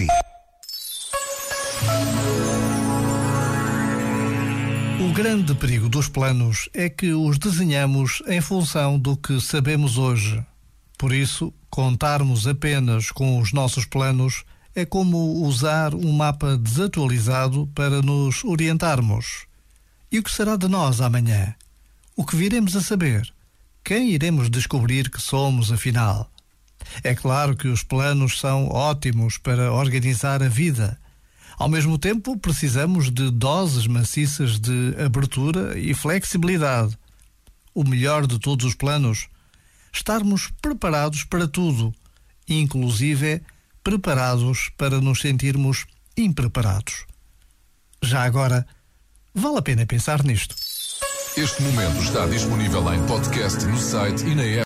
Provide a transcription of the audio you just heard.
si. O grande perigo dos planos é que os desenhamos em função do que sabemos hoje. Por isso, contarmos apenas com os nossos planos é como usar um mapa desatualizado para nos orientarmos. E o que será de nós amanhã? O que viremos a saber? Quem iremos descobrir que somos, afinal? É claro que os planos são ótimos para organizar a vida. Ao mesmo tempo, precisamos de doses maciças de abertura e flexibilidade. O melhor de todos os planos, estarmos preparados para tudo, inclusive preparados para nos sentirmos impreparados. Já agora, vale a pena pensar nisto. Este momento está disponível em podcast no site e na app.